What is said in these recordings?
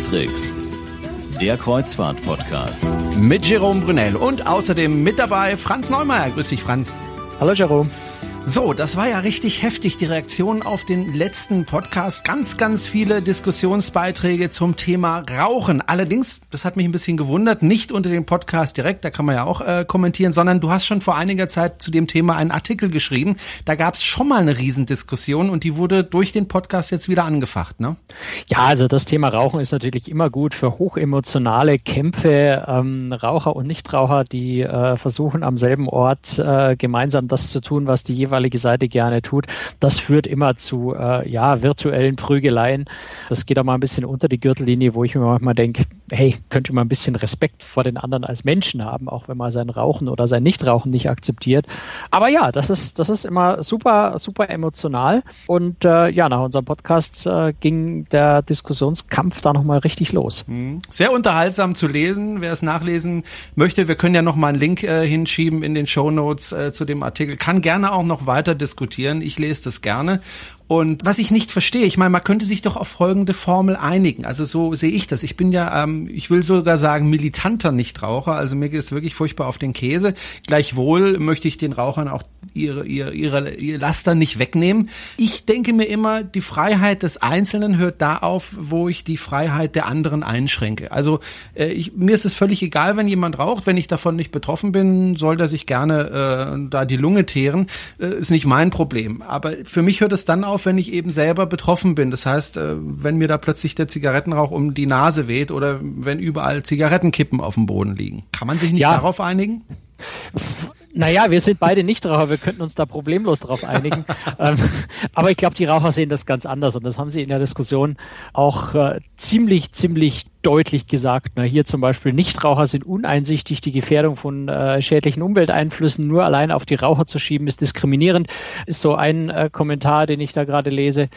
Cruise der Kreuzfahrt-Podcast. Mit Jerome Brunel und außerdem mit dabei Franz Neumeier. Grüß dich, Franz. Hallo, Jerome. So, das war ja richtig heftig, die Reaktion auf den letzten Podcast. Ganz, ganz viele Diskussionsbeiträge zum Thema Rauchen. Allerdings, das hat mich ein bisschen gewundert, nicht unter dem Podcast direkt, da kann man ja auch äh, kommentieren, sondern du hast schon vor einiger Zeit zu dem Thema einen Artikel geschrieben. Da gab es schon mal eine Riesendiskussion und die wurde durch den Podcast jetzt wieder angefacht, ne? Ja, also das Thema Rauchen ist natürlich immer gut für hochemotionale Kämpfe. Ähm, Raucher und Nichtraucher, die äh, versuchen am selben Ort äh, gemeinsam das zu tun, was die jeweils jeweilige Seite gerne tut. Das führt immer zu äh, ja, virtuellen Prügeleien. Das geht auch mal ein bisschen unter die Gürtellinie, wo ich mir manchmal denke, hey, könnte man ein bisschen Respekt vor den anderen als Menschen haben, auch wenn man sein Rauchen oder sein Nichtrauchen nicht akzeptiert. Aber ja, das ist, das ist immer super, super emotional. Und äh, ja, nach unserem Podcast äh, ging der Diskussionskampf da nochmal richtig los. Mhm. Sehr unterhaltsam zu lesen. Wer es nachlesen möchte, wir können ja nochmal einen Link äh, hinschieben in den Show Notes äh, zu dem Artikel. Kann gerne auch noch weiter diskutieren. Ich lese das gerne. Und was ich nicht verstehe, ich meine, man könnte sich doch auf folgende Formel einigen. Also so sehe ich das. Ich bin ja, ähm, ich will sogar sagen, militanter Nichtraucher. Also mir geht es wirklich furchtbar auf den Käse. Gleichwohl möchte ich den Rauchern auch ihre, ihre, ihre, ihr Laster nicht wegnehmen. Ich denke mir immer, die Freiheit des Einzelnen hört da auf, wo ich die Freiheit der anderen einschränke. Also äh, ich, mir ist es völlig egal, wenn jemand raucht. Wenn ich davon nicht betroffen bin, soll der sich gerne äh, da die Lunge teeren. Äh, ist nicht mein Problem. Aber für mich hört es dann auf, auf, wenn ich eben selber betroffen bin. Das heißt, äh, wenn mir da plötzlich der Zigarettenrauch um die Nase weht oder wenn überall Zigarettenkippen auf dem Boden liegen. Kann man sich nicht ja. darauf einigen? Naja, wir sind beide Nichtraucher, wir könnten uns da problemlos darauf einigen. ähm, aber ich glaube, die Raucher sehen das ganz anders und das haben sie in der Diskussion auch äh, ziemlich, ziemlich deutlich gesagt. Na, hier zum Beispiel Nichtraucher sind uneinsichtig. Die Gefährdung von äh, schädlichen Umwelteinflüssen nur allein auf die Raucher zu schieben, ist diskriminierend. Ist so ein äh, Kommentar, den ich da gerade lese.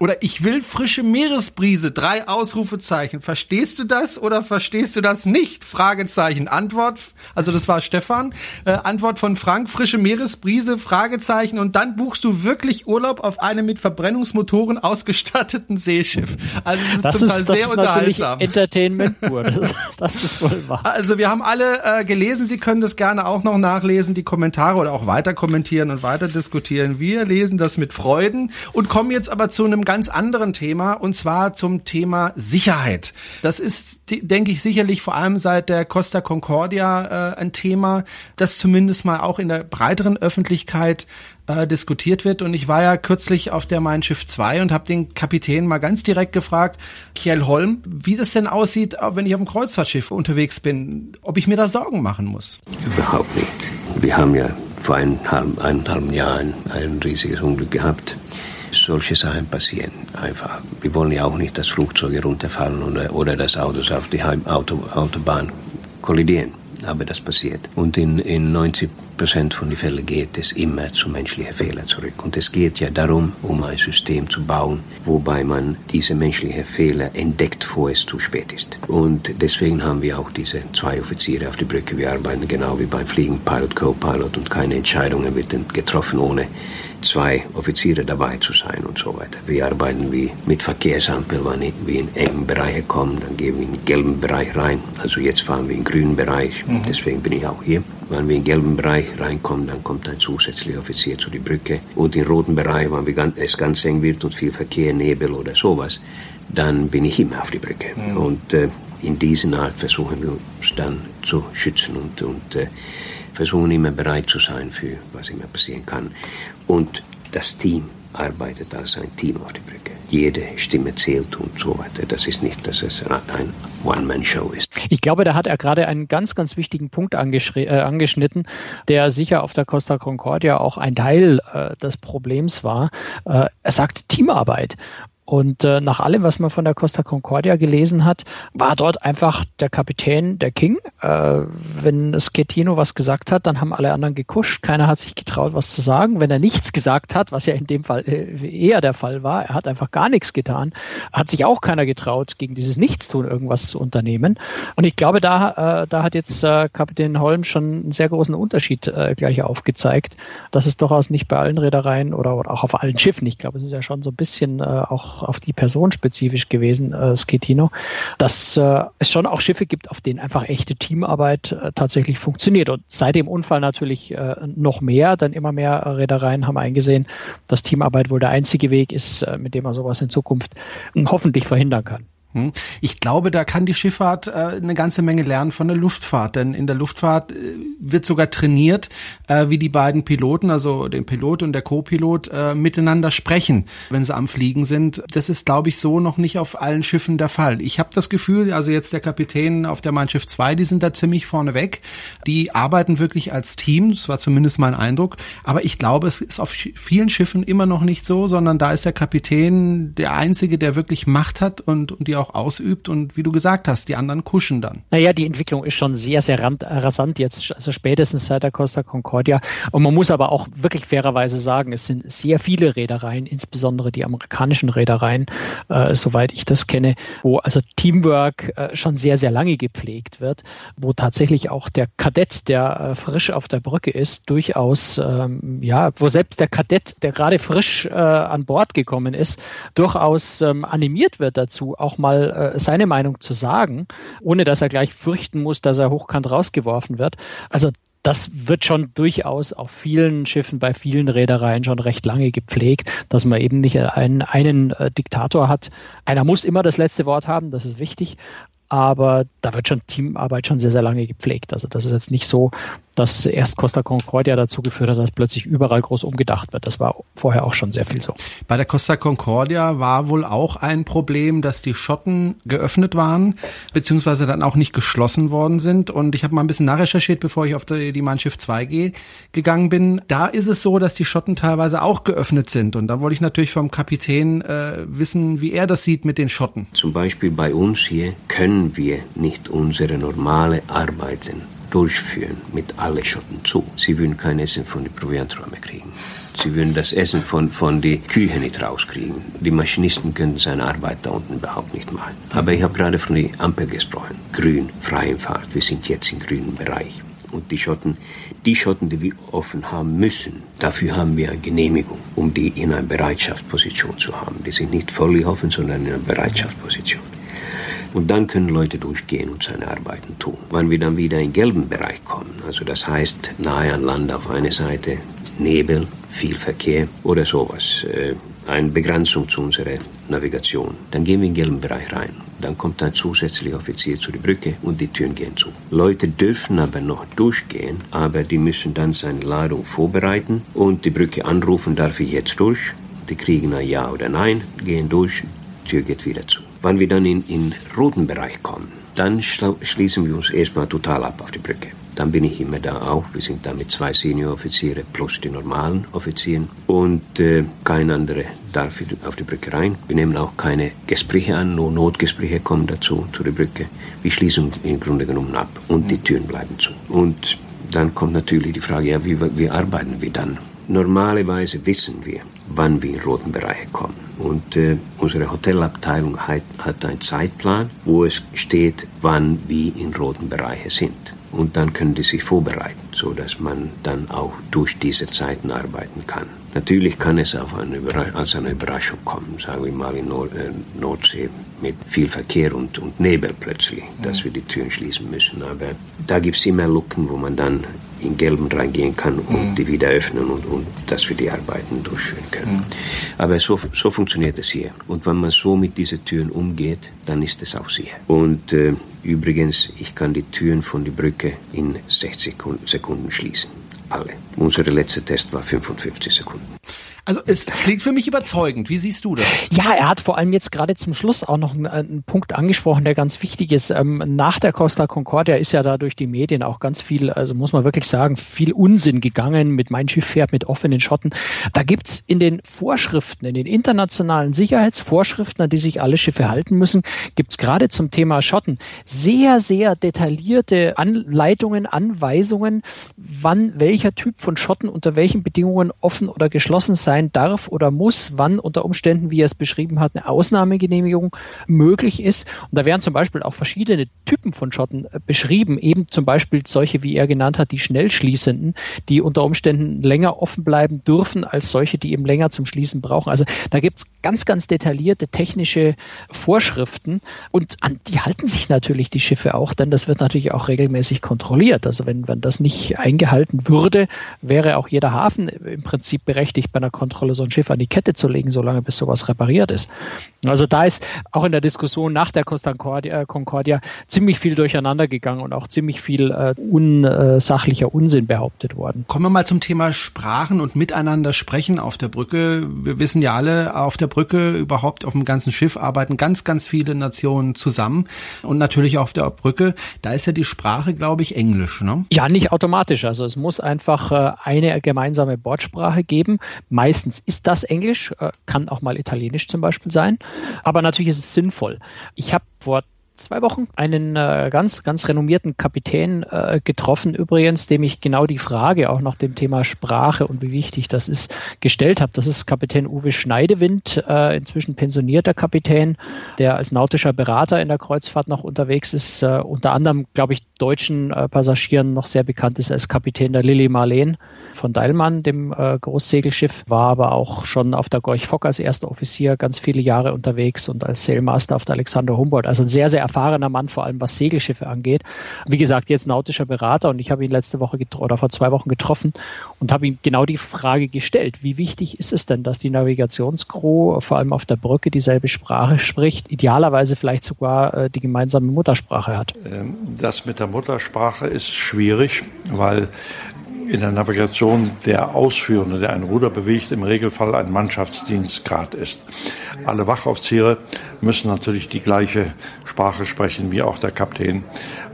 Oder ich will frische Meeresbrise. Drei Ausrufezeichen. Verstehst du das oder verstehst du das nicht? Fragezeichen. Antwort. Also das war Stefan. Äh, Antwort von Frank. Frische Meeresbrise. Fragezeichen. Und dann buchst du wirklich Urlaub auf einem mit Verbrennungsmotoren ausgestatteten Seeschiff. Also das ist das zum Teil ist, sehr unterhaltsam. Entertainment pur. Das, das, ist wohl wahr. Also wir haben alle äh, gelesen, Sie können das gerne auch noch nachlesen, die Kommentare oder auch weiter kommentieren und weiter diskutieren. Wir lesen das mit Freuden und kommen jetzt aber zu einem ganz anderen Thema und zwar zum Thema Sicherheit. Das ist, denke ich, sicherlich vor allem seit der Costa Concordia äh, ein Thema, das zumindest mal auch in der breiteren Öffentlichkeit äh, diskutiert wird. Und ich war ja kürzlich auf der Mein Schiff 2 und habe den Kapitän mal ganz direkt gefragt, Kjell Holm, wie das denn aussieht, äh, wenn ich auf dem Kreuzfahrtschiff unterwegs bin, ob ich mir da Sorgen machen muss. Überhaupt nicht. Wir haben ja vor eineinhalb, eineinhalb Jahren ein riesiges Unglück gehabt. Solche Sachen passieren einfach. Wir wollen ja auch nicht, dass Flugzeuge runterfallen oder, oder dass Autos auf die Auto, Autobahn kollidieren aber das passiert. Und in, in 90 Prozent von den Fällen geht es immer zu menschlichen Fehlern zurück. Und es geht ja darum, um ein System zu bauen, wobei man diese menschlichen Fehler entdeckt, bevor es zu spät ist. Und deswegen haben wir auch diese zwei Offiziere auf der Brücke. Wir arbeiten genau wie beim Fliegen, Pilot, Co-Pilot und keine Entscheidungen werden getroffen ohne zwei Offiziere dabei zu sein und so weiter. Wir arbeiten wie mit Verkehrsampel, wenn wir in engen Bereiche kommen, dann gehen wir in den gelben Bereich rein. Also jetzt fahren wir in den grünen Bereich, mhm. deswegen bin ich auch hier. Wenn wir in den gelben Bereich reinkommen, dann kommt ein zusätzlicher Offizier zu die Brücke. Und im roten Bereich, wenn wir ganz, es ganz eng wird und viel Verkehr, Nebel oder sowas, dann bin ich immer auf die Brücke. Mhm. Und äh, in dieser Art versuchen wir uns dann zu schützen und, und äh, versuchen immer bereit zu sein für was immer passieren kann. Und das Team arbeitet als ein Team auf der Brücke. Jede Stimme zählt und so weiter. Das ist nicht, dass es ein One-Man-Show ist. Ich glaube, da hat er gerade einen ganz, ganz wichtigen Punkt äh, angeschnitten, der sicher auf der Costa Concordia auch ein Teil äh, des Problems war. Äh, er sagt Teamarbeit. Und äh, nach allem, was man von der Costa Concordia gelesen hat, war dort einfach der Kapitän der King. Äh, wenn Schettino was gesagt hat, dann haben alle anderen gekuscht. Keiner hat sich getraut, was zu sagen. Wenn er nichts gesagt hat, was ja in dem Fall äh, eher der Fall war, er hat einfach gar nichts getan, hat sich auch keiner getraut, gegen dieses Nichtstun irgendwas zu unternehmen. Und ich glaube, da, äh, da hat jetzt äh, Kapitän Holm schon einen sehr großen Unterschied äh, gleich aufgezeigt, dass es durchaus nicht bei allen Reedereien oder, oder auch auf allen Schiffen, ich glaube, es ist ja schon so ein bisschen äh, auch auf die Person spezifisch gewesen, äh, Sketino, dass äh, es schon auch Schiffe gibt, auf denen einfach echte Teamarbeit äh, tatsächlich funktioniert. Und seit dem Unfall natürlich äh, noch mehr, dann immer mehr Reedereien haben eingesehen, dass Teamarbeit wohl der einzige Weg ist, äh, mit dem man sowas in Zukunft hoffentlich verhindern kann. Hm? Ich glaube, da kann die Schifffahrt äh, eine ganze Menge lernen von der Luftfahrt, denn in der Luftfahrt äh, wird sogar trainiert, äh, wie die beiden Piloten, also der Pilot und der Co-Pilot, äh, miteinander sprechen, wenn sie am Fliegen sind. Das ist, glaube ich, so noch nicht auf allen Schiffen der Fall. Ich habe das Gefühl, also jetzt der Kapitän auf der Mein Schiff 2, die sind da ziemlich vorne weg. Die arbeiten wirklich als Team, das war zumindest mein Eindruck. Aber ich glaube, es ist auf vielen Schiffen immer noch nicht so, sondern da ist der Kapitän der Einzige, der wirklich Macht hat und, und die auch auch ausübt und wie du gesagt hast, die anderen kuschen dann. Naja, die Entwicklung ist schon sehr, sehr rasant jetzt, also spätestens seit der Costa Concordia. Und man muss aber auch wirklich fairerweise sagen, es sind sehr viele Reedereien, insbesondere die amerikanischen Reedereien, äh, soweit ich das kenne, wo also Teamwork äh, schon sehr, sehr lange gepflegt wird, wo tatsächlich auch der Kadett, der äh, frisch auf der Brücke ist, durchaus, ähm, ja, wo selbst der Kadett, der gerade frisch äh, an Bord gekommen ist, durchaus ähm, animiert wird dazu, auch mal mal äh, seine Meinung zu sagen, ohne dass er gleich fürchten muss, dass er hochkant rausgeworfen wird. Also das wird schon durchaus auf vielen Schiffen, bei vielen Reedereien schon recht lange gepflegt, dass man eben nicht einen, einen äh, Diktator hat. Einer muss immer das letzte Wort haben, das ist wichtig, aber da wird schon Teamarbeit schon sehr, sehr lange gepflegt. Also das ist jetzt nicht so, dass erst Costa Concordia dazu geführt hat, dass plötzlich überall groß umgedacht wird. Das war vorher auch schon sehr viel so. Bei der Costa Concordia war wohl auch ein Problem, dass die Schotten geöffnet waren, beziehungsweise dann auch nicht geschlossen worden sind. Und ich habe mal ein bisschen nachrecherchiert, bevor ich auf die, die Mein Schiff 2 ge gegangen bin. Da ist es so, dass die Schotten teilweise auch geöffnet sind. Und da wollte ich natürlich vom Kapitän äh, wissen, wie er das sieht mit den Schotten. Zum Beispiel bei uns hier können wir nicht unsere normale Arbeiten durchführen mit allen Schotten zu. Sie würden kein Essen von den Provianträumen kriegen. Sie würden das Essen von, von den Kühen nicht rauskriegen. Die Maschinisten können seine Arbeit da unten überhaupt nicht machen. Aber ich habe gerade von der Ampel gesprochen. Grün, freie Fahrt. Wir sind jetzt im grünen Bereich. Und die Schotten, die Schotten, die wir offen haben müssen, dafür haben wir eine Genehmigung, um die in einer Bereitschaftsposition zu haben. Die sind nicht völlig offen, sondern in einer Bereitschaftsposition. Und dann können Leute durchgehen und seine Arbeiten tun. Wenn wir dann wieder in den gelben Bereich kommen, also das heißt nahe an Land auf einer Seite, Nebel, viel Verkehr oder sowas, äh, eine Begrenzung zu unserer Navigation, dann gehen wir in den gelben Bereich rein. Dann kommt ein zusätzlicher Offizier zu der Brücke und die Türen gehen zu. Leute dürfen aber noch durchgehen, aber die müssen dann seine Ladung vorbereiten und die Brücke anrufen, darf ich jetzt durch? Die kriegen ein Ja oder Nein, gehen durch, Tür geht wieder zu. Wenn wir dann in den roten Bereich kommen, dann schließen wir uns erstmal total ab auf die Brücke. Dann bin ich immer da auch. Wir sind da mit zwei Senioroffiziere plus die normalen Offizieren. Und äh, kein anderer darf auf die Brücke rein. Wir nehmen auch keine Gespräche an, nur Notgespräche kommen dazu, zu der Brücke. Wir schließen im Grunde genommen ab und die Türen bleiben zu. Und dann kommt natürlich die Frage, ja, wie, wie arbeiten wir dann? Normalerweise wissen wir, wann wir in roten Bereiche kommen. Und äh, unsere Hotelabteilung hat, hat einen Zeitplan, wo es steht, wann wir in roten Bereichen sind. Und dann können die sich vorbereiten, so dass man dann auch durch diese Zeiten arbeiten kann. Natürlich kann es auf eine als eine Überraschung kommen, sagen wir mal in Nord äh, Nordsee mit viel Verkehr und, und Nebel plötzlich, dass wir die Türen schließen müssen. Aber da gibt es immer Lücken, wo man dann in Gelben reingehen kann und mhm. die wieder öffnen und, und dass wir die Arbeiten durchführen können. Mhm. Aber so, so funktioniert es hier. Und wenn man so mit diesen Türen umgeht, dann ist es auch sicher. Und äh, übrigens, ich kann die Türen von der Brücke in 60 Sekunden schließen. Alle. Unser letzter Test war 55 Sekunden. Also es klingt für mich überzeugend. Wie siehst du das? Ja, er hat vor allem jetzt gerade zum Schluss auch noch einen, einen Punkt angesprochen, der ganz wichtig ist. Ähm, nach der Costa Concordia ist ja da durch die Medien auch ganz viel, also muss man wirklich sagen, viel Unsinn gegangen mit Mein Schiff fährt mit offenen Schotten. Da gibt's in den Vorschriften, in den internationalen Sicherheitsvorschriften, an die sich alle Schiffe halten müssen, gibt's gerade zum Thema Schotten sehr, sehr detaillierte Anleitungen, Anweisungen, wann welcher Typ von Schotten unter welchen Bedingungen offen oder geschlossen sein sein darf oder muss, wann unter Umständen, wie er es beschrieben hat, eine Ausnahmegenehmigung möglich ist. Und da werden zum Beispiel auch verschiedene Typen von Schotten äh, beschrieben, eben zum Beispiel solche, wie er genannt hat, die schnell schließenden, die unter Umständen länger offen bleiben dürfen als solche, die eben länger zum Schließen brauchen. Also da gibt es ganz, ganz detaillierte technische Vorschriften und an die halten sich natürlich die Schiffe auch, denn das wird natürlich auch regelmäßig kontrolliert. Also wenn, wenn das nicht eingehalten würde, wäre auch jeder Hafen im Prinzip berechtigt, bei einer Kontrolle so ein Schiff an die Kette zu legen, solange bis sowas repariert ist. Also da ist auch in der Diskussion nach der Costa Concordia, Concordia ziemlich viel durcheinander gegangen und auch ziemlich viel äh, unsachlicher Unsinn behauptet worden. Kommen wir mal zum Thema Sprachen und miteinander sprechen auf der Brücke. Wir wissen ja alle, auf der Brücke überhaupt auf dem ganzen Schiff arbeiten ganz, ganz viele Nationen zusammen und natürlich auf der Brücke. Da ist ja die Sprache, glaube ich, Englisch. Ne? Ja, nicht automatisch. Also es muss einfach äh, eine gemeinsame Bordsprache geben. Meistens ist das Englisch, äh, kann auch mal Italienisch zum Beispiel sein. Aber natürlich ist es sinnvoll. Ich habe vor zwei Wochen einen äh, ganz, ganz renommierten Kapitän äh, getroffen, übrigens, dem ich genau die Frage auch nach dem Thema Sprache und wie wichtig das ist, gestellt habe. Das ist Kapitän Uwe Schneidewind, äh, inzwischen pensionierter Kapitän, der als nautischer Berater in der Kreuzfahrt noch unterwegs ist, äh, unter anderem, glaube ich, deutschen äh, Passagieren noch sehr bekannt ist als Kapitän der Lilly Marleen von Deilmann, dem äh, Großsegelschiff, war aber auch schon auf der Gorch Fock als erster Offizier ganz viele Jahre unterwegs und als Sailmaster auf der Alexander Humboldt. Also ein sehr, sehr erfahrener Mann, vor allem was Segelschiffe angeht. Wie gesagt, jetzt nautischer Berater und ich habe ihn letzte Woche oder vor zwei Wochen getroffen und habe ihm genau die Frage gestellt, wie wichtig ist es denn, dass die Navigationscrew vor allem auf der Brücke dieselbe Sprache spricht, idealerweise vielleicht sogar äh, die gemeinsame Muttersprache hat? Ähm, das mit der Muttersprache ist schwierig, weil in der Navigation der Ausführende, der ein Ruder bewegt, im Regelfall ein Mannschaftsdienstgrad ist. Alle Wachaufzieher müssen natürlich die gleiche Sprache sprechen wie auch der Kapitän.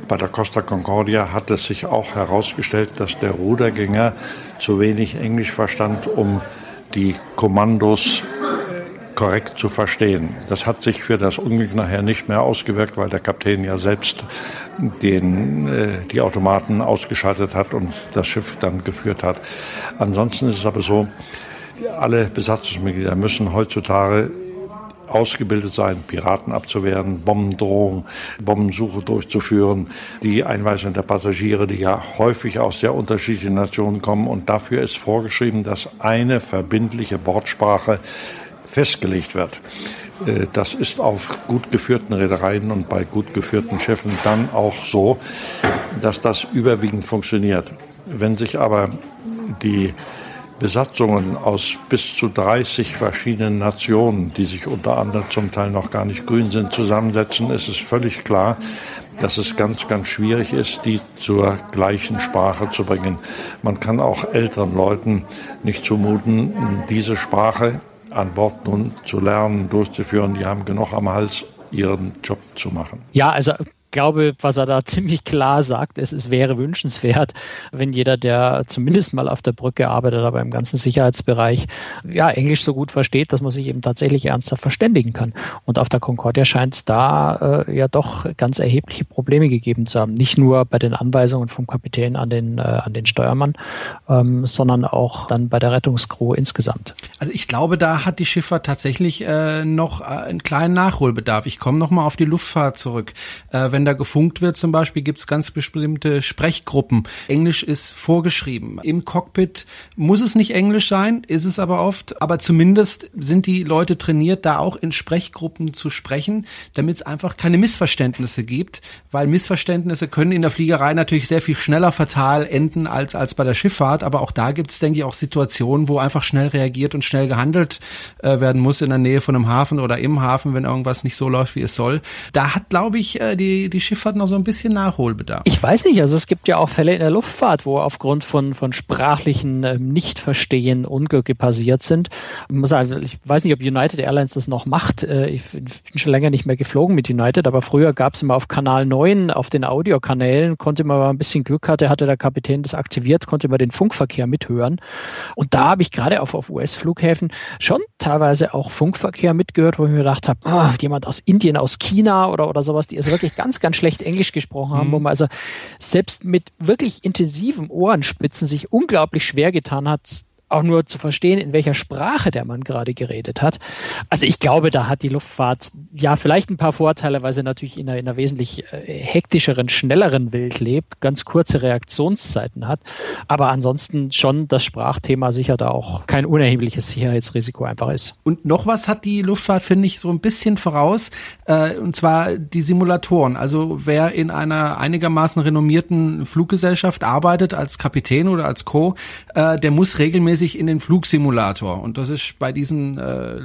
Bei der Costa Concordia hat es sich auch herausgestellt, dass der Rudergänger zu wenig Englisch verstand, um die Kommandos korrekt zu verstehen. Das hat sich für das Unglück nachher nicht mehr ausgewirkt, weil der Kapitän ja selbst den, äh, die Automaten ausgeschaltet hat und das Schiff dann geführt hat. Ansonsten ist es aber so, alle Besatzungsmitglieder müssen heutzutage ausgebildet sein, Piraten abzuwehren, Bombendrohung, Bombensuche durchzuführen, die Einweisung der Passagiere, die ja häufig aus sehr unterschiedlichen Nationen kommen. Und dafür ist vorgeschrieben, dass eine verbindliche Bordsprache festgelegt wird. Äh, das ist auf gut geführten Reedereien und bei gut geführten Schiffen dann auch so, dass das überwiegend funktioniert. Wenn sich aber die Besatzungen aus bis zu 30 verschiedenen Nationen, die sich unter anderem zum Teil noch gar nicht grün sind, zusammensetzen, ist es völlig klar, dass es ganz, ganz schwierig ist, die zur gleichen Sprache zu bringen. Man kann auch älteren Leuten nicht zumuten, diese Sprache an Bord nun zu lernen, durchzuführen. Die haben genug am Hals, ihren Job zu machen. Ja, also glaube, was er da ziemlich klar sagt, ist, es wäre wünschenswert, wenn jeder, der zumindest mal auf der Brücke arbeitet, aber im ganzen Sicherheitsbereich, ja, Englisch so gut versteht, dass man sich eben tatsächlich ernsthaft verständigen kann. Und auf der Concordia scheint es da äh, ja doch ganz erhebliche Probleme gegeben zu haben. Nicht nur bei den Anweisungen vom Kapitän an den, äh, an den Steuermann, ähm, sondern auch dann bei der Rettungskrew insgesamt. Also ich glaube, da hat die Schifffahrt tatsächlich äh, noch äh, einen kleinen Nachholbedarf. Ich komme nochmal auf die Luftfahrt zurück. Äh, wenn da gefunkt wird zum Beispiel, gibt es ganz bestimmte Sprechgruppen. Englisch ist vorgeschrieben. Im Cockpit muss es nicht Englisch sein, ist es aber oft. Aber zumindest sind die Leute trainiert, da auch in Sprechgruppen zu sprechen, damit es einfach keine Missverständnisse gibt. Weil Missverständnisse können in der Fliegerei natürlich sehr viel schneller fatal enden als, als bei der Schifffahrt. Aber auch da gibt es, denke ich, auch Situationen, wo einfach schnell reagiert und schnell gehandelt äh, werden muss in der Nähe von einem Hafen oder im Hafen, wenn irgendwas nicht so läuft, wie es soll. Da hat, glaube ich, äh, die, die Schifffahrt noch so ein bisschen Nachholbedarf. Ich weiß nicht, also es gibt ja auch Fälle in der Luftfahrt, wo aufgrund von, von sprachlichen äh, Nichtverstehen Unglücke passiert sind. Ich, muss sagen, ich weiß nicht, ob United Airlines das noch macht. Äh, ich bin schon länger nicht mehr geflogen mit United, aber früher gab es immer auf Kanal 9 auf den Audiokanälen, konnte man, man ein bisschen Glück hatte, hatte der Kapitän das aktiviert, konnte man den Funkverkehr mithören. Und da habe ich gerade auf, auf US-Flughäfen schon teilweise auch Funkverkehr mitgehört, wo ich mir gedacht habe, oh, jemand aus Indien, aus China oder, oder sowas, die ist wirklich ganz, ganz schlecht Englisch gesprochen haben, mhm. wo man also selbst mit wirklich intensiven Ohrenspitzen sich unglaublich schwer getan hat, auch nur zu verstehen, in welcher Sprache der Mann gerade geredet hat. Also ich glaube, da hat die Luftfahrt ja vielleicht ein paar Vorteile, weil sie natürlich in einer, in einer wesentlich äh, hektischeren, schnelleren Welt lebt, ganz kurze Reaktionszeiten hat. Aber ansonsten schon das Sprachthema sicher da auch kein unerhebliches Sicherheitsrisiko einfach ist. Und noch was hat die Luftfahrt, finde ich, so ein bisschen voraus, äh, und zwar die Simulatoren. Also wer in einer einigermaßen renommierten Fluggesellschaft arbeitet als Kapitän oder als Co., äh, der muss regelmäßig in den Flugsimulator. Und das ist bei diesen äh,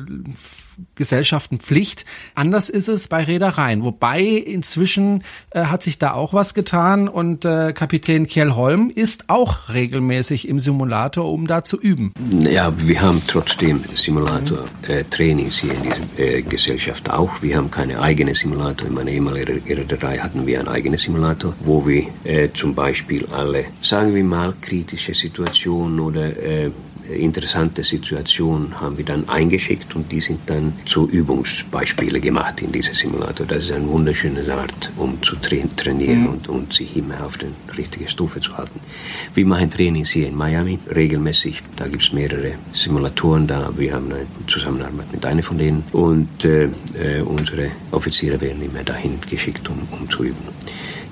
Gesellschaften Pflicht. Anders ist es bei Reedereien, wobei inzwischen äh, hat sich da auch was getan und äh, Kapitän Kjell Holm ist auch regelmäßig im Simulator, um da zu üben. Ja, wir haben trotzdem Simulator-Trainings äh, hier in dieser äh, Gesellschaft auch. Wir haben keine eigene Simulator. In meiner ehemaligen Reederei hatten wir einen eigenen Simulator, wo wir äh, zum Beispiel alle, sagen wir mal, kritische Situationen oder äh, interessante Situation haben wir dann eingeschickt und die sind dann zu Übungsbeispiele gemacht in diesem Simulator. Das ist eine wunderschöne Art, um zu tra trainieren mhm. und, und sich immer auf die richtige Stufe zu halten. Wir machen Trainings hier in Miami regelmäßig. Da gibt es mehrere Simulatoren da. Wir haben eine Zusammenarbeit mit einer von denen und äh, äh, unsere Offiziere werden immer dahin geschickt, um, um zu üben.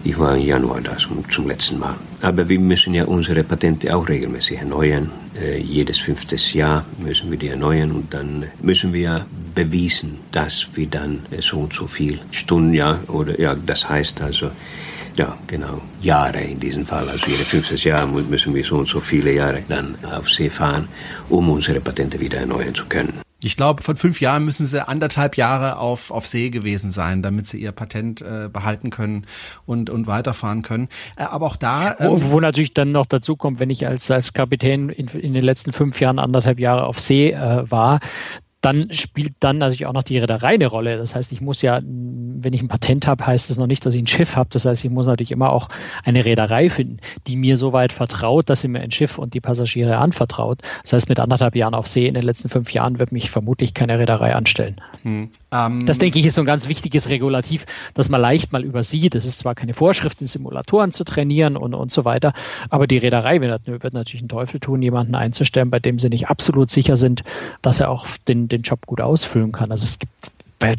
Ich war im Januar da zum, zum letzten Mal. Aber wir müssen ja unsere Patente auch regelmäßig erneuern. Äh, jedes fünftes Jahr müssen wir die erneuern und dann müssen wir ja bewiesen, dass wir dann so und so viel Stunden, ja, oder ja, das heißt also, ja, genau, Jahre in diesem Fall. Also jedes fünftes Jahr müssen wir so und so viele Jahre dann auf See fahren, um unsere Patente wieder erneuern zu können. Ich glaube, von fünf Jahren müssen sie anderthalb Jahre auf, auf See gewesen sein, damit sie ihr Patent äh, behalten können und, und weiterfahren können. Äh, aber auch da. Ähm, wo, wo natürlich dann noch dazu kommt, wenn ich als, als Kapitän in, in den letzten fünf Jahren anderthalb Jahre auf See äh, war, dann spielt dann natürlich auch noch die Reederei eine Rolle. Das heißt, ich muss ja, wenn ich ein Patent habe, heißt es noch nicht, dass ich ein Schiff habe. Das heißt, ich muss natürlich immer auch eine Reederei finden, die mir so weit vertraut, dass sie mir ein Schiff und die Passagiere anvertraut. Das heißt, mit anderthalb Jahren auf See in den letzten fünf Jahren wird mich vermutlich keine Reederei anstellen. Hm. Ähm, das denke ich ist so ein ganz wichtiges Regulativ, das man leicht mal übersieht. Es ist zwar keine Vorschrift, in Simulatoren zu trainieren und, und so weiter, aber die Reederei wird, wird natürlich einen Teufel tun, jemanden einzustellen, bei dem sie nicht absolut sicher sind, dass er auch den, den Job gut ausfüllen kann. Also es gibt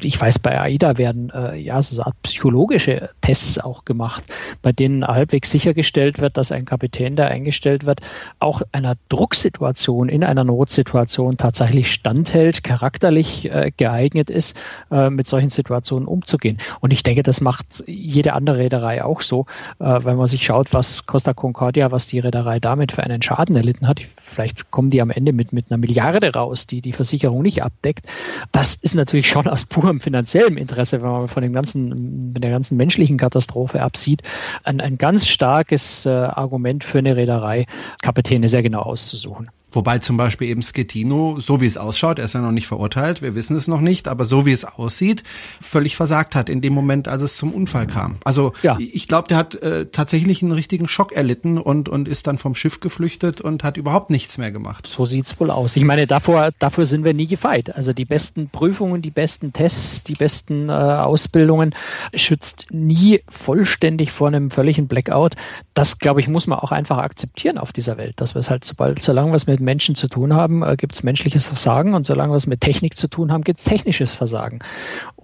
ich weiß, bei AIDA werden äh, ja so eine Art psychologische Tests auch gemacht, bei denen halbwegs sichergestellt wird, dass ein Kapitän, der eingestellt wird, auch einer Drucksituation, in einer Notsituation tatsächlich standhält, charakterlich äh, geeignet ist, äh, mit solchen Situationen umzugehen. Und ich denke, das macht jede andere Reederei auch so, äh, wenn man sich schaut, was Costa Concordia, was die Reederei damit für einen Schaden erlitten hat. Vielleicht kommen die am Ende mit, mit einer Milliarde raus, die die Versicherung nicht abdeckt. Das ist natürlich schon aus purem finanziellem Interesse, wenn man von dem ganzen, der ganzen menschlichen Katastrophe absieht, ein, ein ganz starkes äh, Argument für eine Reederei, Kapitäne sehr genau auszusuchen. Wobei zum Beispiel eben Schettino, so wie es ausschaut, er ist ja noch nicht verurteilt, wir wissen es noch nicht, aber so wie es aussieht, völlig versagt hat in dem Moment, als es zum Unfall kam. Also ja. ich glaube, der hat äh, tatsächlich einen richtigen Schock erlitten und, und ist dann vom Schiff geflüchtet und hat überhaupt nichts mehr gemacht. So sieht's wohl aus. Ich meine, davor, dafür sind wir nie gefeit. Also die besten Prüfungen, die besten Tests, die besten äh, Ausbildungen schützt nie vollständig vor einem völligen Blackout. Das, glaube ich, muss man auch einfach akzeptieren auf dieser Welt, dass wir es halt, sobald, solange wir es mit Menschen zu tun haben, äh, gibt es menschliches Versagen und solange wir es mit Technik zu tun haben, gibt es technisches Versagen.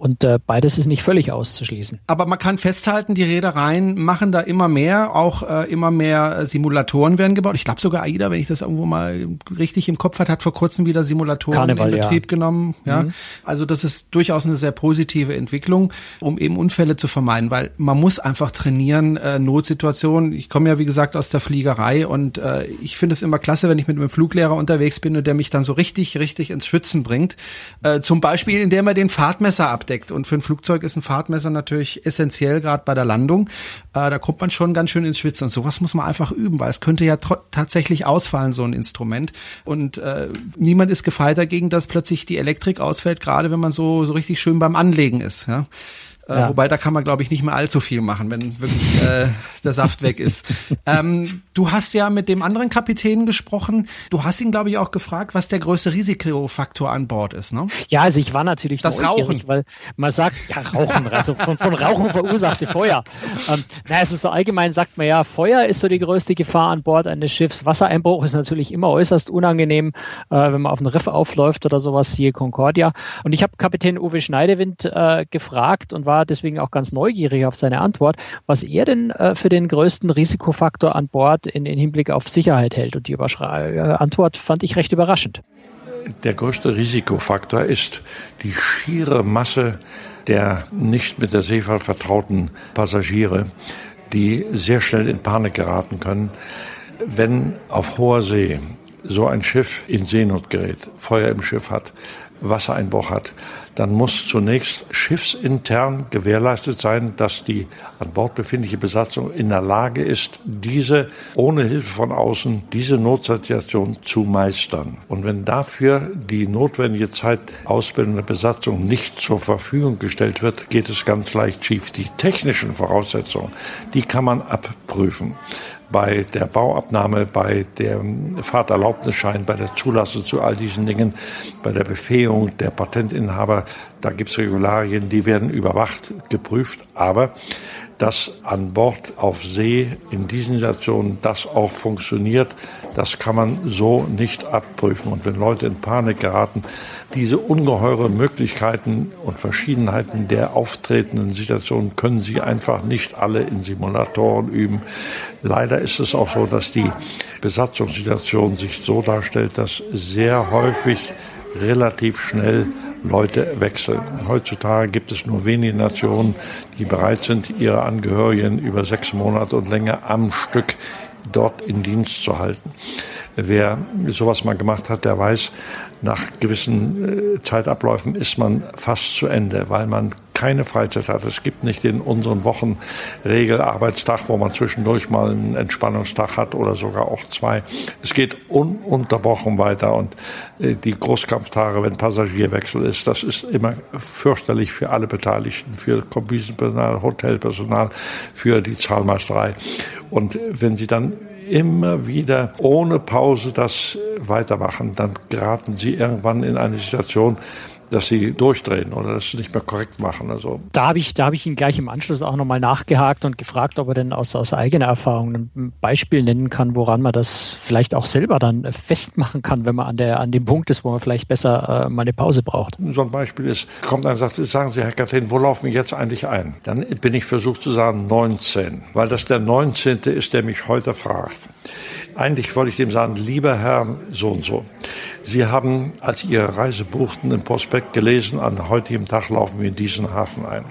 Und äh, beides ist nicht völlig auszuschließen. Aber man kann festhalten, die Reedereien machen da immer mehr, auch äh, immer mehr äh, Simulatoren werden gebaut. Ich glaube sogar AIDA, wenn ich das irgendwo mal richtig im Kopf hat, hat vor kurzem wieder Simulatoren Karneval, in Betrieb ja. genommen. Ja, mhm. also das ist durchaus eine sehr positive Entwicklung, um eben Unfälle zu vermeiden, weil man muss einfach trainieren, äh, Notsituationen. Ich komme ja wie gesagt aus der Fliegerei und äh, ich finde es immer klasse, wenn ich mit einem Fluglehrer unterwegs bin und der mich dann so richtig, richtig ins Schwitzen bringt. Äh, zum Beispiel, indem er den Fahrtmesser abdeckt abdeckt. Und für ein Flugzeug ist ein Fahrtmesser natürlich essentiell, gerade bei der Landung. Äh, da kommt man schon ganz schön ins Schwitzen. Und sowas muss man einfach üben, weil es könnte ja tatsächlich ausfallen, so ein Instrument. Und äh, niemand ist gefeit dagegen, dass plötzlich die Elektrik ausfällt, gerade wenn man so, so richtig schön beim Anlegen ist. Ja? Äh, ja. Wobei da kann man, glaube ich, nicht mehr allzu viel machen, wenn wirklich äh, der Saft weg ist. Ähm, Du hast ja mit dem anderen Kapitän gesprochen. Du hast ihn, glaube ich, auch gefragt, was der größte Risikofaktor an Bord ist, ne? Ja, also ich war natürlich das Rauchen, weil man sagt, ja, Rauchen, also von, von Rauchen verursachte Feuer. Ähm, na, es ist so allgemein sagt man ja, Feuer ist so die größte Gefahr an Bord eines Schiffs. Wassereinbruch ist natürlich immer äußerst unangenehm, äh, wenn man auf einen Riff aufläuft oder sowas, hier Concordia. Und ich habe Kapitän Uwe Schneidewind äh, gefragt und war deswegen auch ganz neugierig auf seine Antwort, was er denn äh, für den größten Risikofaktor an Bord in, in Hinblick auf Sicherheit hält. Und die Überschrei äh, Antwort fand ich recht überraschend. Der größte Risikofaktor ist die schiere Masse der nicht mit der Seefahrt vertrauten Passagiere, die sehr schnell in Panik geraten können, wenn auf hoher See so ein Schiff in Seenot gerät, Feuer im Schiff hat, Wassereinbruch hat, dann muss zunächst schiffsintern gewährleistet sein, dass die an Bord befindliche Besatzung in der Lage ist, diese ohne Hilfe von außen, diese Notsituation zu meistern. Und wenn dafür die notwendige Zeit ausbildende Besatzung nicht zur Verfügung gestellt wird, geht es ganz leicht schief. Die technischen Voraussetzungen, die kann man abprüfen bei der Bauabnahme, bei dem Fahrterlaubnisschein, bei der Zulassung zu all diesen Dingen, bei der Befähigung der Patentinhaber. Da gibt es Regularien, die werden überwacht, geprüft. Aber dass an Bord auf See in diesen Situationen das auch funktioniert, das kann man so nicht abprüfen. Und wenn Leute in Panik geraten, diese ungeheure Möglichkeiten und Verschiedenheiten der auftretenden Situationen können sie einfach nicht alle in Simulatoren üben. Leider ist es auch so, dass die Besatzungssituation sich so darstellt, dass sehr häufig relativ schnell Leute wechseln. Heutzutage gibt es nur wenige Nationen, die bereit sind, ihre Angehörigen über sechs Monate und länger am Stück dort in Dienst zu halten. Wer sowas mal gemacht hat, der weiß, nach gewissen äh, Zeitabläufen ist man fast zu Ende, weil man keine Freizeit hat. Es gibt nicht in unseren Wochen Regelarbeitstag, wo man zwischendurch mal einen Entspannungstag hat oder sogar auch zwei. Es geht ununterbrochen weiter und äh, die Großkampftage, wenn Passagierwechsel ist, das ist immer fürchterlich für alle Beteiligten, für Kombinenpersonal, Hotelpersonal, für die Zahlmeisterei. Und wenn sie dann immer wieder ohne Pause das weitermachen, dann geraten sie irgendwann in eine Situation, dass sie durchdrehen oder das nicht mehr korrekt machen. Also da habe ich, da habe ich ihn gleich im Anschluss auch nochmal nachgehakt und gefragt, ob er denn aus, aus eigener Erfahrung ein Beispiel nennen kann, woran man das vielleicht auch selber dann festmachen kann, wenn man an der an dem Punkt ist, wo man vielleicht besser äh, mal eine Pause braucht. So ein Beispiel ist, kommt einer und sagt, sagen Sie, Herr Katrin, wo laufen wir jetzt eigentlich ein? Dann bin ich versucht zu sagen 19, weil das der 19. ist, der mich heute fragt. Eigentlich wollte ich dem sagen, lieber Herr so und so, Sie haben, als Sie Ihre Reise buchten, im Prospekt gelesen, an heutigem Tag laufen wir in diesen Hafen ein.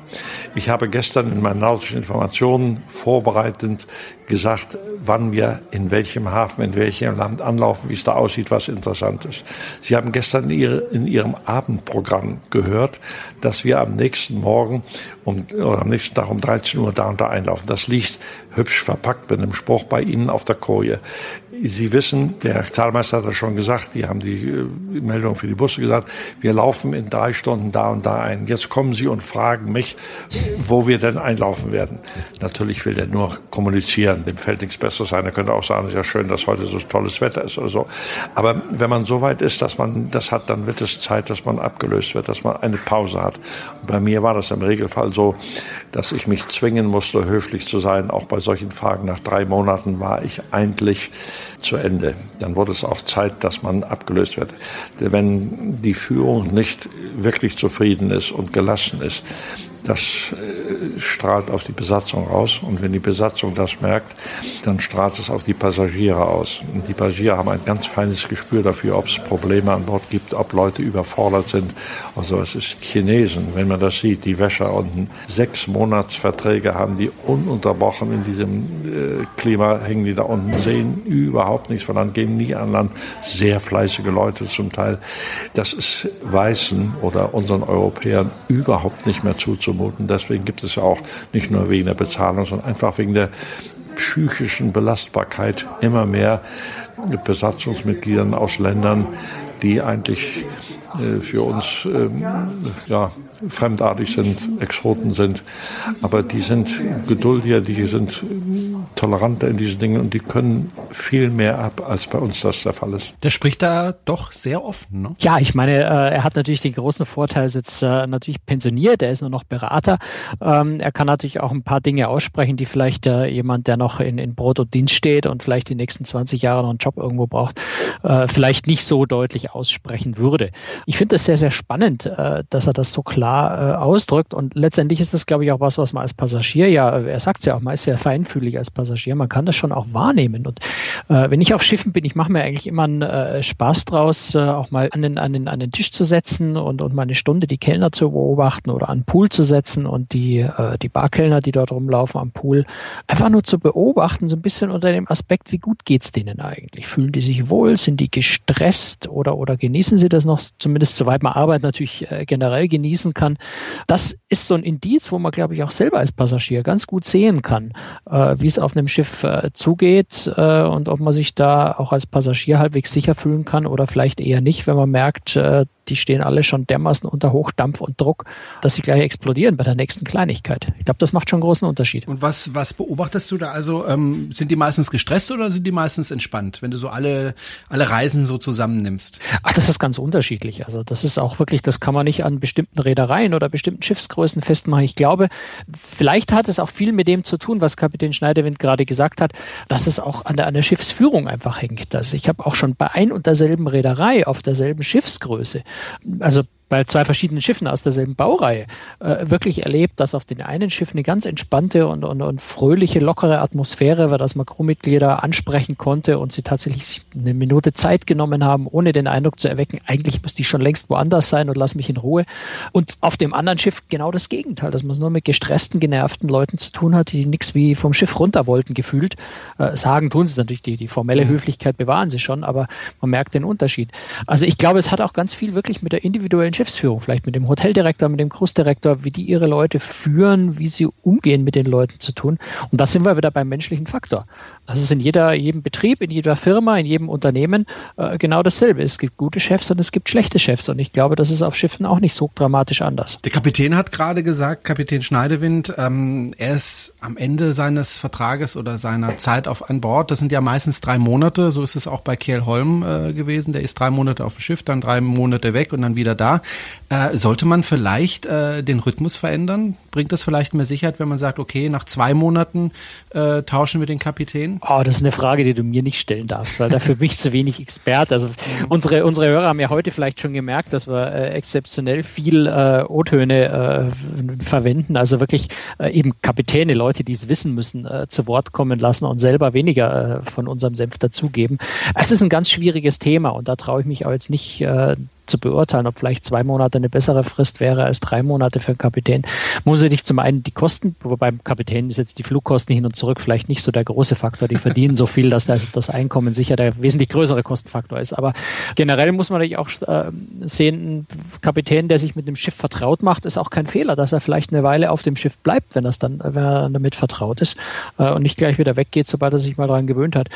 Ich habe gestern in meinen nautischen Informationen vorbereitend gesagt, wann wir in welchem Hafen, in welchem Land anlaufen, wie es da aussieht, was interessant ist. Sie haben gestern in, Ihrem Abendprogramm gehört, dass wir am nächsten Morgen um, oder am nächsten Tag um 13 Uhr da und da einlaufen. Das liegt hübsch verpackt mit einem Spruch bei Ihnen auf der Koje. Sie wissen, der Zahlmeister hat das schon gesagt, die haben die äh, Meldung für die Busse gesagt, wir laufen in drei Stunden da und da ein. Jetzt kommen Sie und fragen mich, wo wir denn einlaufen werden. Natürlich will er nur kommunizieren, dem fällt nichts Besseres ein. Er könnte auch sagen, es ist ja schön, dass heute so tolles Wetter ist oder so. Aber wenn man so weit ist, dass man das hat, dann wird es Zeit, dass man abgelöst wird, dass man eine Pause hat. Und bei mir war das im Regelfall so, dass ich mich zwingen musste, höflich zu sein. Auch bei solchen Fragen nach drei Monaten war ich eigentlich zu Ende. Dann wurde es auch Zeit, dass man abgelöst wird. Wenn die Führung nicht wirklich zufrieden ist und gelassen ist, das äh, strahlt auf die Besatzung aus. Und wenn die Besatzung das merkt, dann strahlt es auf die Passagiere aus. Und die Passagiere haben ein ganz feines Gespür dafür, ob es Probleme an Bord gibt, ob Leute überfordert sind. Also es ist Chinesen, wenn man das sieht, die Wäscher unten sechs Monatsverträge haben, die ununterbrochen in diesem äh, Klima hängen, die da unten sehen überhaupt nichts von Land, gehen nie an Land. Sehr fleißige Leute zum Teil. Das ist Weißen oder unseren Europäern überhaupt nicht mehr zuzumuten zumuten. Deswegen gibt es ja auch nicht nur wegen der Bezahlung, sondern einfach wegen der psychischen Belastbarkeit immer mehr Besatzungsmitgliedern aus Ländern, die eigentlich für uns ähm, ja, fremdartig sind, Exoten sind. Aber die sind geduldiger, die sind toleranter in diesen Dingen und die können viel mehr ab, als bei uns das der Fall ist. Der spricht da doch sehr offen. Ne? Ja, ich meine, äh, er hat natürlich den großen Vorteil, ist jetzt äh, natürlich pensioniert, er ist nur noch Berater. Ähm, er kann natürlich auch ein paar Dinge aussprechen, die vielleicht äh, jemand, der noch in, in Brot und Dienst steht und vielleicht die nächsten 20 Jahre noch einen Job irgendwo braucht, äh, vielleicht nicht so deutlich aussprechen würde. Ich finde das sehr, sehr spannend, äh, dass er das so klar äh, ausdrückt und letztendlich ist das, glaube ich, auch was, was man als Passagier, ja, er sagt es ja auch, man ist sehr feinfühlig als Passagier, man kann das schon auch wahrnehmen und äh, wenn ich auf Schiffen bin, ich mache mir eigentlich immer einen äh, Spaß draus, äh, auch mal an den, an, den, an den Tisch zu setzen und, und mal eine Stunde die Kellner zu beobachten oder an den Pool zu setzen und die, äh, die Barkellner, die dort rumlaufen am Pool, einfach nur zu beobachten, so ein bisschen unter dem Aspekt, wie gut geht's denen eigentlich? Fühlen die sich wohl? Sind die gestresst oder, oder genießen sie das noch? Zumindest soweit man Arbeit natürlich äh, generell genießen kann. Das ist so ein Indiz, wo man, glaube ich, auch selber als Passagier ganz gut sehen kann, äh, wie es auf einem Schiff äh, zugeht äh, und ob man sich da auch als Passagier halbwegs sicher fühlen kann oder vielleicht eher nicht, wenn man merkt, äh, die stehen alle schon dermaßen unter Hochdampf und Druck, dass sie gleich explodieren bei der nächsten Kleinigkeit. Ich glaube, das macht schon einen großen Unterschied. Und was, was beobachtest du da? Also ähm, sind die meistens gestresst oder sind die meistens entspannt, wenn du so alle, alle Reisen so zusammennimmst? Ach, das ist ganz unterschiedlich. Also das ist auch wirklich, das kann man nicht an bestimmten Reedereien oder bestimmten Schiffsgrößen festmachen. Ich glaube, vielleicht hat es auch viel mit dem zu tun, was Kapitän Schneiderwind gerade gesagt hat, dass es auch an der, an der Schiffsführung einfach hängt. Also ich habe auch schon bei ein und derselben Reederei auf derselben Schiffsgröße also bei zwei verschiedenen Schiffen aus derselben Baureihe äh, wirklich erlebt, dass auf den einen Schiff eine ganz entspannte und, und, und fröhliche, lockere Atmosphäre war, dass man Crewmitglieder ansprechen konnte und sie tatsächlich eine Minute Zeit genommen haben, ohne den Eindruck zu erwecken, eigentlich muss die schon längst woanders sein und lass mich in Ruhe. Und auf dem anderen Schiff genau das Gegenteil, dass man es nur mit gestressten, genervten Leuten zu tun hat, die nichts wie vom Schiff runter wollten, gefühlt. Äh, sagen tun sie natürlich, die, die formelle mhm. Höflichkeit bewahren sie schon, aber man merkt den Unterschied. Also ich glaube, es hat auch ganz viel wirklich mit der individuellen Schiffsführung, vielleicht mit dem Hoteldirektor, mit dem Cruise-Direktor, wie die ihre Leute führen, wie sie umgehen mit den Leuten zu tun. Und da sind wir wieder beim menschlichen Faktor. Das ist in jeder, jedem Betrieb, in jeder Firma, in jedem Unternehmen äh, genau dasselbe. Es gibt gute Chefs und es gibt schlechte Chefs. Und ich glaube, das ist auf Schiffen auch nicht so dramatisch anders. Der Kapitän hat gerade gesagt, Kapitän Schneidewind, ähm, er ist am Ende seines Vertrages oder seiner Zeit auf an Bord. Das sind ja meistens drei Monate. So ist es auch bei Kiel Holm äh, gewesen. Der ist drei Monate auf dem Schiff, dann drei Monate weg und dann wieder da. Äh, sollte man vielleicht äh, den Rhythmus verändern? Bringt das vielleicht mehr Sicherheit, wenn man sagt, okay, nach zwei Monaten äh, tauschen wir den Kapitän? Oh, das ist eine Frage, die du mir nicht stellen darfst, weil dafür bin ich zu wenig Experte. Also unsere, unsere Hörer haben ja heute vielleicht schon gemerkt, dass wir äh, exzeptionell viel äh, O-Töne äh, verwenden. Also wirklich äh, eben Kapitäne, Leute, die es wissen müssen, äh, zu Wort kommen lassen und selber weniger äh, von unserem Senf dazugeben. Es ist ein ganz schwieriges Thema und da traue ich mich auch jetzt nicht äh, zu beurteilen, ob vielleicht zwei Monate eine bessere Frist wäre als drei Monate für einen Kapitän. Muss ich nicht zum einen die Kosten, beim Kapitän ist jetzt die Flugkosten hin und zurück vielleicht nicht so der große Faktor. Die verdienen so viel, dass das, das Einkommen sicher der wesentlich größere Kostenfaktor ist. Aber generell muss man natürlich auch äh, sehen, ein Kapitän, der sich mit dem Schiff vertraut macht, ist auch kein Fehler, dass er vielleicht eine Weile auf dem Schiff bleibt, wenn, das dann, wenn er damit vertraut ist äh, und nicht gleich wieder weggeht, sobald er sich mal daran gewöhnt hat.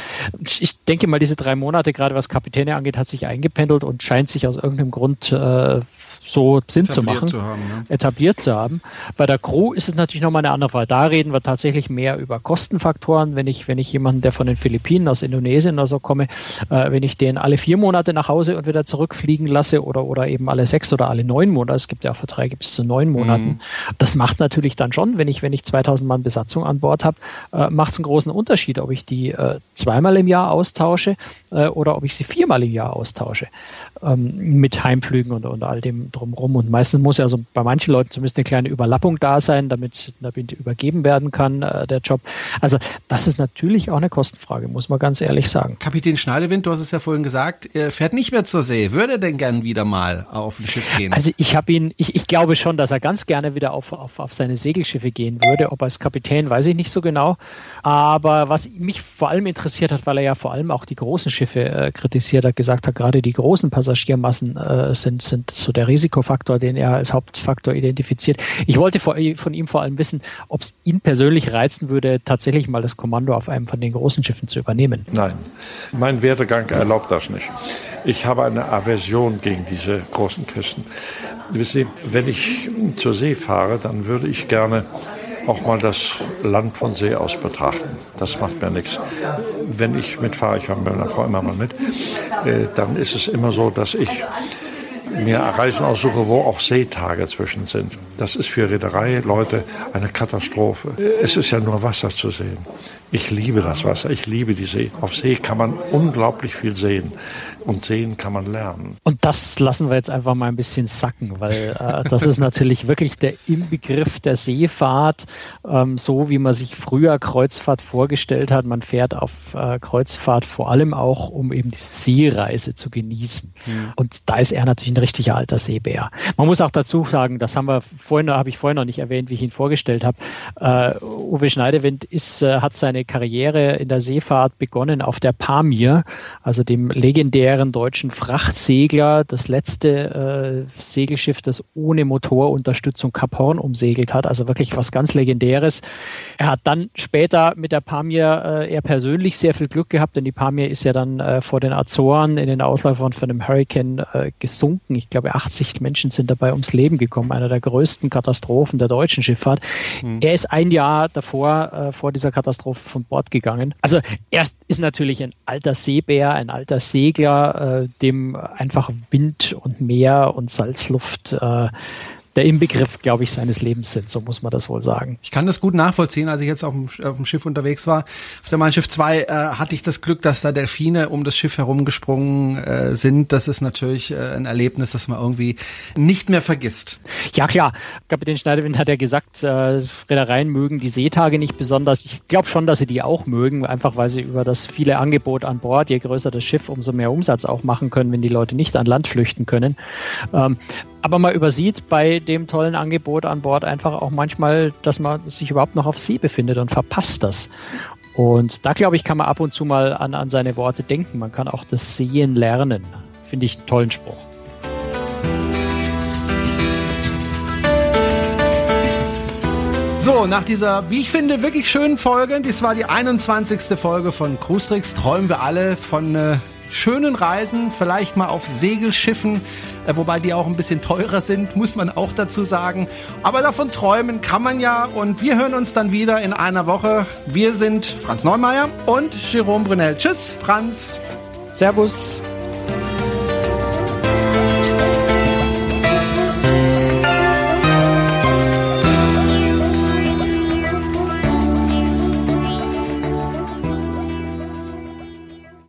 Ich denke mal, diese drei Monate, gerade was Kapitäne angeht, hat sich eingependelt und scheint sich aus irgendeinem Grund äh, so Sinn zu machen, zu haben, ja. etabliert zu haben. Bei der Crew ist es natürlich nochmal eine andere Frage. Da reden wir tatsächlich mehr über Kostenfaktoren. Wenn ich, wenn ich jemanden, der von den Philippinen, aus Indonesien oder so komme, äh, wenn ich den alle vier Monate nach Hause und wieder zurückfliegen lasse oder, oder eben alle sechs oder alle neun Monate, es gibt ja auch Verträge bis zu neun Monaten, mhm. das macht natürlich dann schon, wenn ich, wenn ich 2000 Mann Besatzung an Bord habe, äh, macht es einen großen Unterschied, ob ich die äh, zweimal im Jahr austausche äh, oder ob ich sie viermal im Jahr austausche ähm, mit Heimflügen und, und all dem drumherum. Und meistens muss ja also bei manchen Leuten zumindest eine kleine Überlappung da sein, damit, damit übergeben werden kann, äh, der Job. Also das ist natürlich auch eine Kostenfrage, muss man ganz ehrlich sagen. Kapitän Schneidewind, du hast es ja vorhin gesagt, er fährt nicht mehr zur See. Würde er denn gern wieder mal auf ein Schiff gehen? Also ich habe ihn, ich, ich glaube schon, dass er ganz gerne wieder auf, auf, auf seine Segelschiffe gehen würde. Ob als Kapitän, weiß ich nicht so genau. Aber was mich vor allem interessiert hat, weil er ja vor allem auch die großen Schiffe äh, kritisiert hat, gesagt hat, gerade die großen Passagiermassen äh, sind, sind so der Risikofaktor, den er als Hauptfaktor identifiziert. Ich wollte von ihm vor allem wissen, ob es ihn persönlich reizen würde, tatsächlich mal das Kommando auf einem von den großen Schiffen zu übernehmen. Nein, mein Werdegang erlaubt das nicht. Ich habe eine Aversion gegen diese großen. Wissen Sie, wenn ich zur See fahre, dann würde ich gerne auch mal das Land von See aus betrachten. Das macht mir nichts. Wenn ich mitfahre, ich habe mit meiner Frau immer mal mit, äh, dann ist es immer so, dass ich mir Reisen aussuche, wo auch Seetage zwischen sind. Das ist für Reederei-Leute eine Katastrophe. Es ist ja nur Wasser zu sehen. Ich liebe das Wasser, ich liebe die See. Auf See kann man unglaublich viel sehen und sehen kann man lernen. Und das lassen wir jetzt einfach mal ein bisschen sacken, weil äh, das ist natürlich wirklich der Inbegriff der Seefahrt, ähm, so wie man sich früher Kreuzfahrt vorgestellt hat. Man fährt auf äh, Kreuzfahrt vor allem auch, um eben diese Seereise zu genießen. Mhm. Und da ist er natürlich ein richtig alter Seebär. Man muss auch dazu sagen, das haben wir vorhin, habe ich vorhin noch nicht erwähnt, wie ich ihn vorgestellt habe. Äh, Uwe Schneidewind ist, äh, hat seine Karriere in der Seefahrt begonnen auf der Pamir, also dem legendären deutschen Frachtsegler, das letzte äh, Segelschiff, das ohne Motorunterstützung Kap Horn umsegelt hat, also wirklich was ganz Legendäres. Er hat dann später mit der Pamir äh, er persönlich sehr viel Glück gehabt, denn die Pamir ist ja dann äh, vor den Azoren in den Ausläufern von einem Hurricane äh, gesunken. Ich glaube, 80 Menschen sind dabei ums Leben gekommen, einer der größten Katastrophen der deutschen Schifffahrt. Mhm. Er ist ein Jahr davor, äh, vor dieser Katastrophe von Bord gegangen. Also er ist natürlich ein alter Seebär, ein alter Segler, äh, dem einfach Wind und Meer und Salzluft äh, der Inbegriff, glaube ich, seines Lebens sind. So muss man das wohl sagen. Ich kann das gut nachvollziehen. Als ich jetzt auf dem, auf dem Schiff unterwegs war, auf der Mein Schiff 2, äh, hatte ich das Glück, dass da Delfine um das Schiff herumgesprungen äh, sind. Das ist natürlich äh, ein Erlebnis, das man irgendwie nicht mehr vergisst. Ja, klar. Kapitän Schneiderwind hat ja gesagt, äh, Reedereien mögen die Seetage nicht besonders. Ich glaube schon, dass sie die auch mögen, einfach weil sie über das viele Angebot an Bord, je größer das Schiff, umso mehr Umsatz auch machen können, wenn die Leute nicht an Land flüchten können. Ähm, aber man übersieht bei dem tollen Angebot an Bord einfach auch manchmal, dass man sich überhaupt noch auf See befindet und verpasst das. Und da glaube ich, kann man ab und zu mal an, an seine Worte denken. Man kann auch das Sehen lernen. Finde ich einen tollen Spruch. So, nach dieser, wie ich finde, wirklich schönen Folge, das war die 21. Folge von Cruise Tricks, träumen wir alle von äh, schönen Reisen, vielleicht mal auf Segelschiffen, wobei die auch ein bisschen teurer sind, muss man auch dazu sagen. Aber davon träumen kann man ja und wir hören uns dann wieder in einer Woche. Wir sind Franz Neumeier und Jerome Brunel. Tschüss, Franz. Servus.